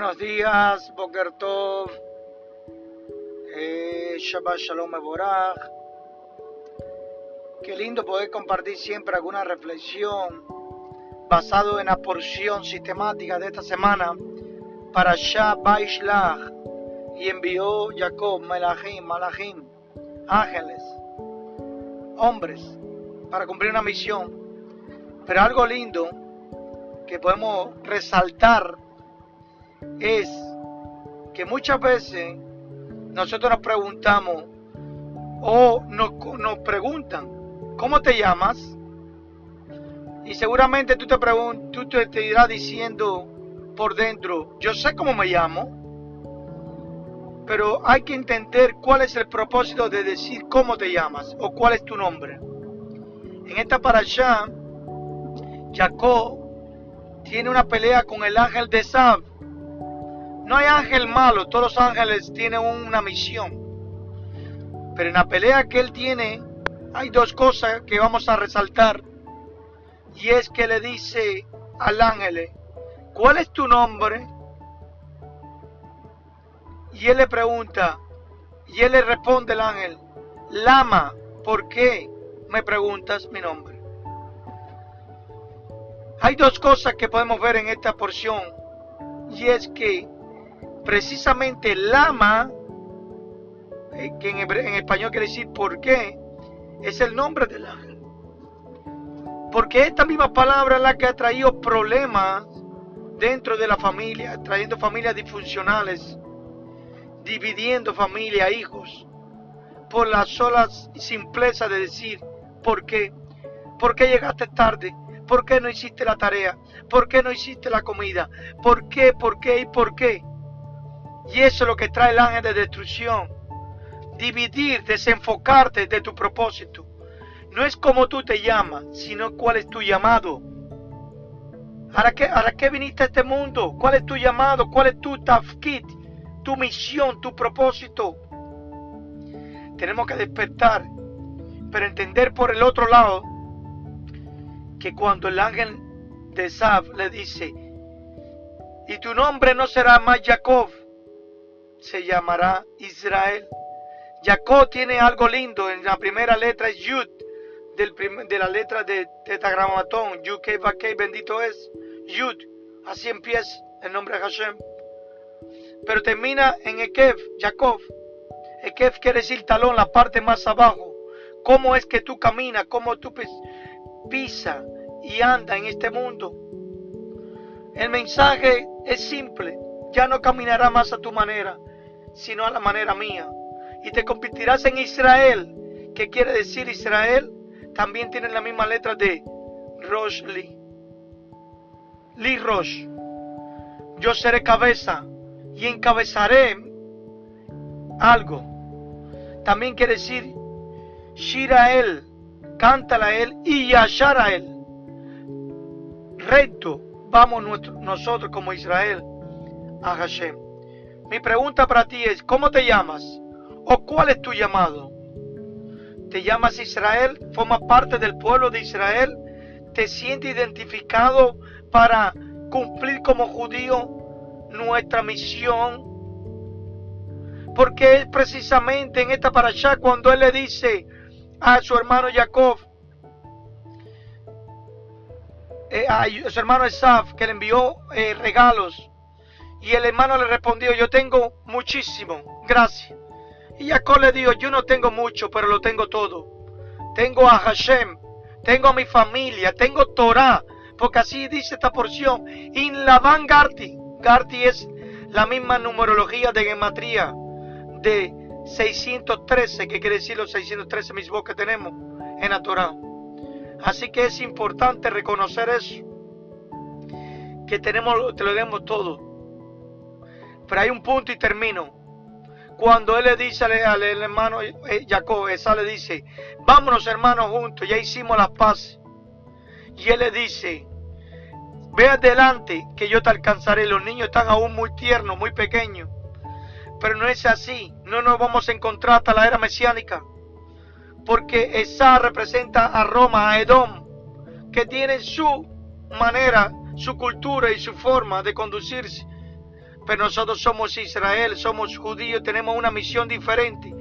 Buenos días, Boker Tov, eh, Shabbat Shalom Eborach. Qué lindo poder compartir siempre alguna reflexión basado en la porción sistemática de esta semana para Baishlach y envió Jacob, Melahim, Malachim, ángeles, hombres, para cumplir una misión. Pero algo lindo que podemos resaltar es que muchas veces nosotros nos preguntamos o nos, nos preguntan, ¿cómo te llamas? Y seguramente tú te, tú te, te irás diciendo por dentro, yo sé cómo me llamo, pero hay que entender cuál es el propósito de decir cómo te llamas o cuál es tu nombre. En esta allá Jacob tiene una pelea con el ángel de Sab. No hay ángel malo, todos los ángeles tienen una misión. Pero en la pelea que él tiene, hay dos cosas que vamos a resaltar. Y es que le dice al ángel, ¿cuál es tu nombre? Y él le pregunta, y él le responde el ángel, Lama, ¿por qué me preguntas mi nombre? Hay dos cosas que podemos ver en esta porción, y es que precisamente Lama, eh, que en, español quiere decir por qué, es el nombre del ángel. Porque esta misma palabra es la que ha traído problemas dentro de la familia, trayendo familias disfuncionales, dividiendo familia, hijos, por la sola simpleza de decir, ¿por qué? ¿Por qué llegaste tarde? ¿Por qué no hiciste la tarea? ¿Por qué no hiciste la comida? ¿Por qué? ¿Por qué? ¿Y por qué? Y eso es lo que trae el ángel de destrucción. Dividir, desenfocarte de tu propósito. No es como tú te llamas, sino cuál es tu llamado. ¿Para qué, ¿Para qué viniste a este mundo? ¿Cuál es tu llamado? ¿Cuál es tu tafkit? Tu misión, tu propósito. Tenemos que despertar, pero entender por el otro lado que cuando el ángel de Sab le dice, y tu nombre no será más Jacob, se llamará Israel. Jacob tiene algo lindo, en la primera letra Yud, de la letra de tetragramatón, Yud Kei bendito es, Yud, así empieza el nombre de Hashem. Pero termina en Ekev, Jacob. Ekev quiere decir talón, la parte más abajo. ¿Cómo es que tú caminas? ¿Cómo tú pisa y anda en este mundo? El mensaje es simple. Ya no caminará más a tu manera, sino a la manera mía. Y te convertirás en Israel. ¿Qué quiere decir Israel? También tiene la misma letra de Rosh Li. Rosh. Yo seré cabeza y encabezaré algo. También quiere decir Shirael, cántala él y Yashar a él. Recto, vamos nosotros como Israel a Hashem. Mi pregunta para ti es, ¿cómo te llamas? ¿O cuál es tu llamado? ¿Te llamas Israel? ¿Formas parte del pueblo de Israel? ¿Te sientes identificado para cumplir como judío nuestra misión. Porque es precisamente en esta allá cuando él le dice a su hermano Jacob, eh, a su hermano Esaf, que le envió eh, regalos, y el hermano le respondió, yo tengo muchísimo, gracias. Y Jacob le dijo, yo no tengo mucho, pero lo tengo todo. Tengo a Hashem, tengo a mi familia, tengo Torah, porque así dice esta porción, in la Garti, Garti es la misma numerología de gematría de 613, que quiere decir los 613 mismos que tenemos en la Torah. Así que es importante reconocer eso, que tenemos, te lo demos todo. Pero hay un punto y termino. Cuando él le dice al, hermano eh, Jacob, esa le dice, vámonos hermanos juntos, ya hicimos las paz. Y él le dice, Ve adelante que yo te alcanzaré. Los niños están aún muy tiernos, muy pequeños. Pero no es así. No nos vamos a encontrar hasta la era mesiánica. Porque esa representa a Roma, a Edom, que tienen su manera, su cultura y su forma de conducirse. Pero nosotros somos Israel, somos judíos, tenemos una misión diferente.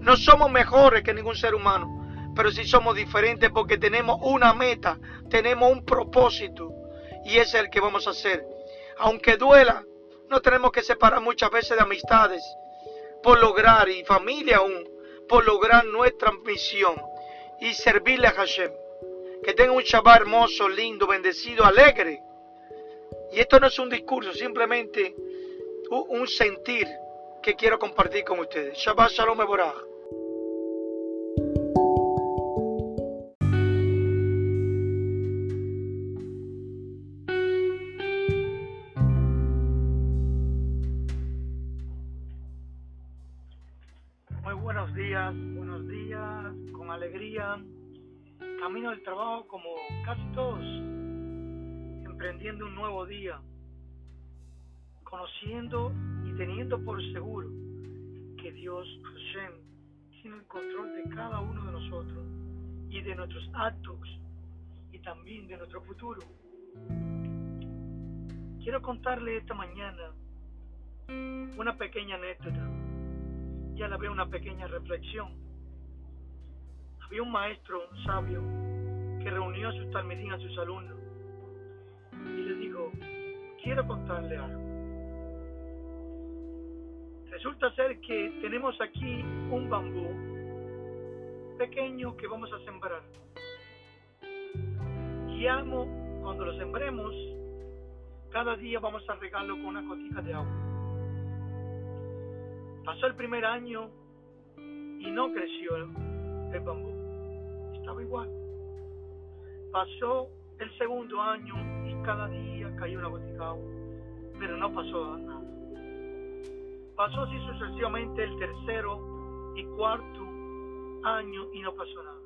No somos mejores que ningún ser humano, pero sí somos diferentes porque tenemos una meta, tenemos un propósito y ese es el que vamos a hacer. Aunque duela, no tenemos que separar muchas veces de amistades por lograr, y familia aún, por lograr nuestra misión y servirle a Hashem. Que tenga un Shabbat hermoso, lindo, bendecido, alegre. Y esto no es un discurso, simplemente un sentir que quiero compartir con ustedes. Shabbat Shalom Eborah. camino del trabajo como casi todos, emprendiendo un nuevo día, conociendo y teniendo por seguro que Dios, Hashem, tiene el control de cada uno de nosotros y de nuestros actos y también de nuestro futuro. Quiero contarle esta mañana una pequeña anécdota y a la vez una pequeña reflexión había un maestro sabio que reunió a sus talmidín, a sus alumnos, y le dijo, quiero contarle algo. Resulta ser que tenemos aquí un bambú pequeño que vamos a sembrar. Y amo, cuando lo sembremos, cada día vamos a regarlo con una gotica de agua. Pasó el primer año y no creció el bambú igual. Pasó el segundo año y cada día cayó una gotica de agua, pero no pasó nada. Pasó así sucesivamente el tercero y cuarto año y no pasó nada.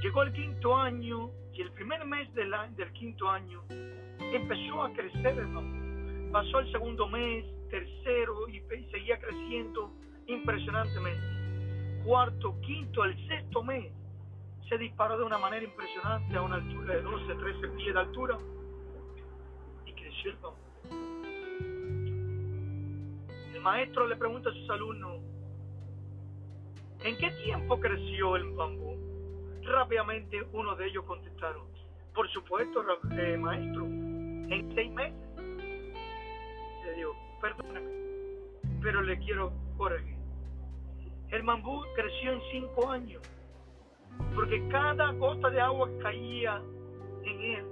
Llegó el quinto año y el primer mes del, quinto año empezó a crecer el bambú. Pasó el segundo mes, tercero y seguía creciendo impresionantemente. Cuarto, quinto, el sexto mes se disparó de una manera impresionante a una altura de 12, 13 pies de altura y creció el bambú. Maestro le pregunta a sus alumnos, ¿en qué tiempo creció el bambú? Rápidamente uno de ellos contestaron, por supuesto, eh, maestro, en seis meses. Le digo, perdóneme, pero le quiero corregir. El bambú creció en cinco años porque cada gota de agua que caía en él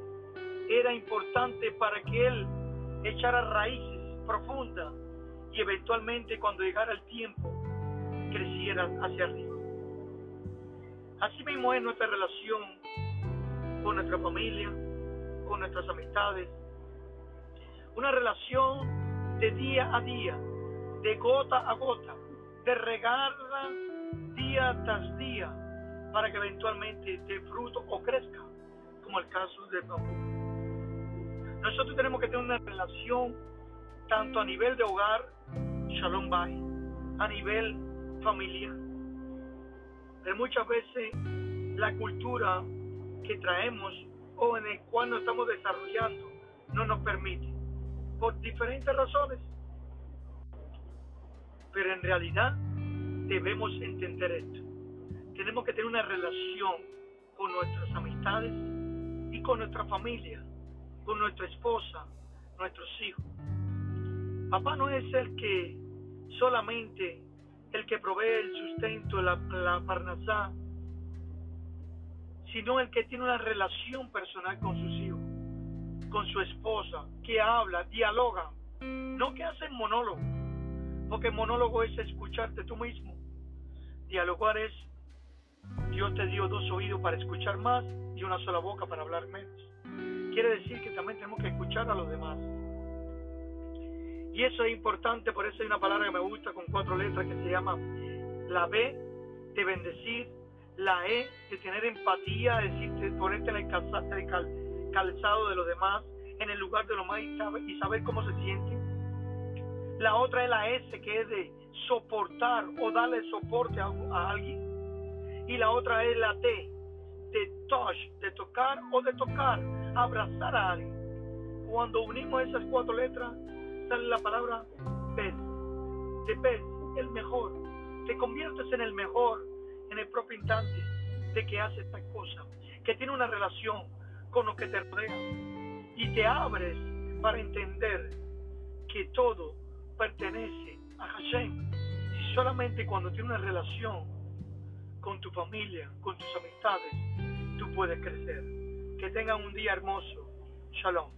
era importante para que él echara raíces profundas y eventualmente cuando llegara el tiempo creciera hacia arriba. Así mismo es nuestra relación con nuestra familia, con nuestras amistades, una relación de día a día, de gota a gota, de regarla día tras día, para que eventualmente dé fruto o crezca, como el caso del bambú. Nosotros tenemos que tener una relación tanto a nivel de hogar, Shalom Bay, a nivel familiar. Pero muchas veces la cultura que traemos o en el cual nos estamos desarrollando no nos permite, por diferentes razones. Pero en realidad debemos entender esto tenemos que tener una relación con nuestras amistades y con nuestra familia, con nuestra esposa, nuestros hijos. Papá no es el que solamente el que provee el sustento, la, la parnasá, sino el que tiene una relación personal con sus hijos, con su esposa, que habla, dialoga, no que hacen monólogo, porque monólogo es escucharte tú mismo. Dialogar es Dios te dio dos oídos para escuchar más y una sola boca para hablar menos. Quiere decir que también tenemos que escuchar a los demás. Y eso es importante, por eso hay una palabra que me gusta con cuatro letras que se llama la B de bendecir, la E de tener empatía, decir, de ponerte en el calzado de los demás, en el lugar de los más y saber, cómo se sienten. La otra es la S que es de soportar o darle soporte a alguien y la otra es la T, de touch, de tocar o de tocar, abrazar a alguien. Cuando unimos esas cuatro letras, sale la palabra pez. De pez, el mejor. Te conviertes en el mejor en el propio instante de que hace esta cosa, que tiene una relación con lo que te rodea. Y te abres para entender que todo pertenece a Hashem. Y solamente cuando tienes una relación con tu familia, con tus amistades, tú puedes crecer. Que tengan un día hermoso. Shalom.